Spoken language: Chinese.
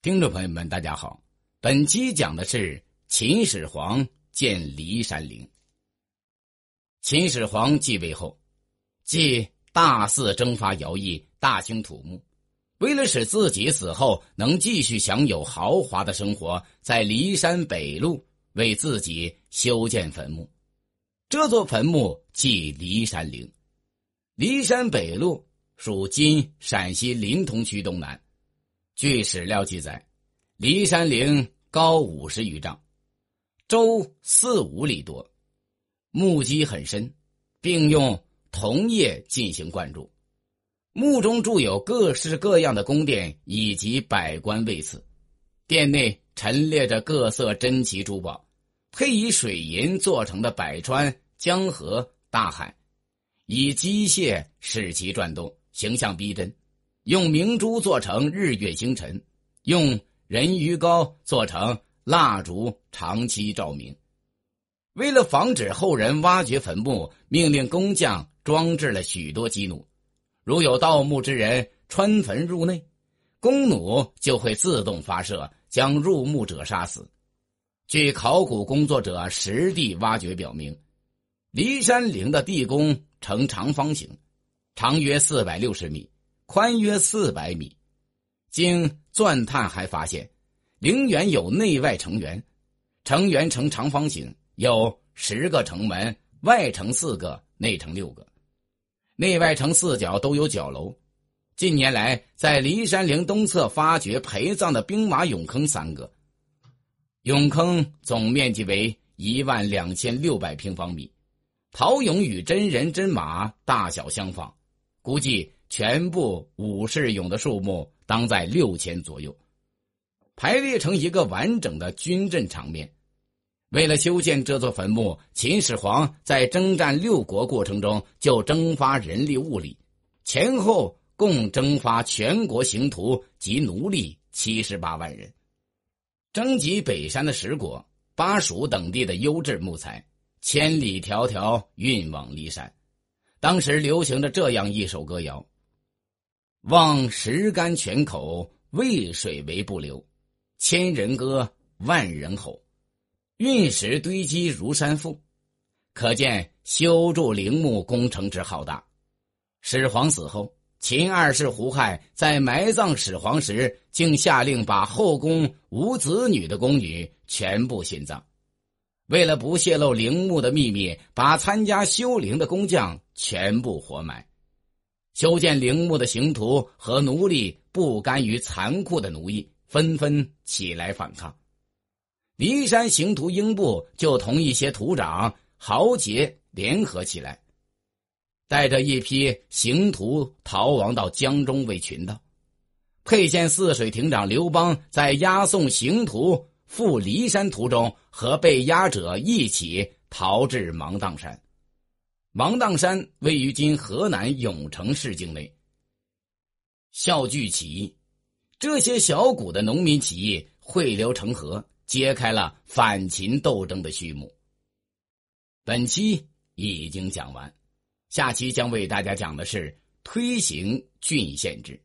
听众朋友们，大家好，本期讲的是秦始皇建骊山陵。秦始皇继位后，即大肆征发徭役，大兴土木。为了使自己死后能继续享有豪华的生活，在骊山北麓为自己修建坟墓。这座坟墓即骊山陵。骊山北麓属今陕西临潼区东南。据史料记载，骊山陵高五十余丈，周四五里多，墓基很深，并用铜叶进行灌注。墓中筑有各式各样的宫殿以及百官位次，殿内陈列着各色珍奇珠宝，配以水银做成的百川、江河、大海，以机械使其转动，形象逼真。用明珠做成日月星辰，用人鱼膏做成蜡烛，长期照明。为了防止后人挖掘坟墓，命令工匠装置了许多机弩，如有盗墓之人穿坟入内，弓弩就会自动发射，将入墓者杀死。据考古工作者实地挖掘表明，骊山陵的地宫呈长方形，长约四百六十米。宽约四百米，经钻探还发现，陵园有内外城垣，城垣呈长方形，有十个城门，外城四个，内城六个，内外城四角都有角楼。近年来，在骊山陵东侧发掘陪葬的兵马俑坑三个，俑坑总面积为一万两千六百平方米，陶俑与真人真马大小相仿，估计。全部武士俑的数目当在六千左右，排列成一个完整的军阵场面。为了修建这座坟墓，秦始皇在征战六国过程中就征发人力物力，前后共征发全国刑徒及奴隶七十八万人，征集北山的石果、巴蜀等地的优质木材，千里迢迢运往骊山。当时流行着这样一首歌谣。望石干泉口，渭水为不流。千人歌，万人吼。运石堆积如山腹，可见修筑陵墓工程之浩大。始皇死后，秦二世胡亥在埋葬始皇时，竟下令把后宫无子女的宫女全部殉葬。为了不泄露陵墓的秘密，把参加修陵的工匠全部活埋。修建陵墓的刑徒和奴隶不甘于残酷的奴役，纷纷起来反抗。骊山刑徒英布就同一些土长豪杰联合起来，带着一批刑徒逃亡到江中为群盗。沛县泗水亭长刘邦在押送刑徒赴骊山途中，和被押者一起逃至芒砀山。芒砀山位于今河南永城市境内。校聚起义，这些小股的农民起义汇流成河，揭开了反秦斗争的序幕。本期已经讲完，下期将为大家讲的是推行郡县制。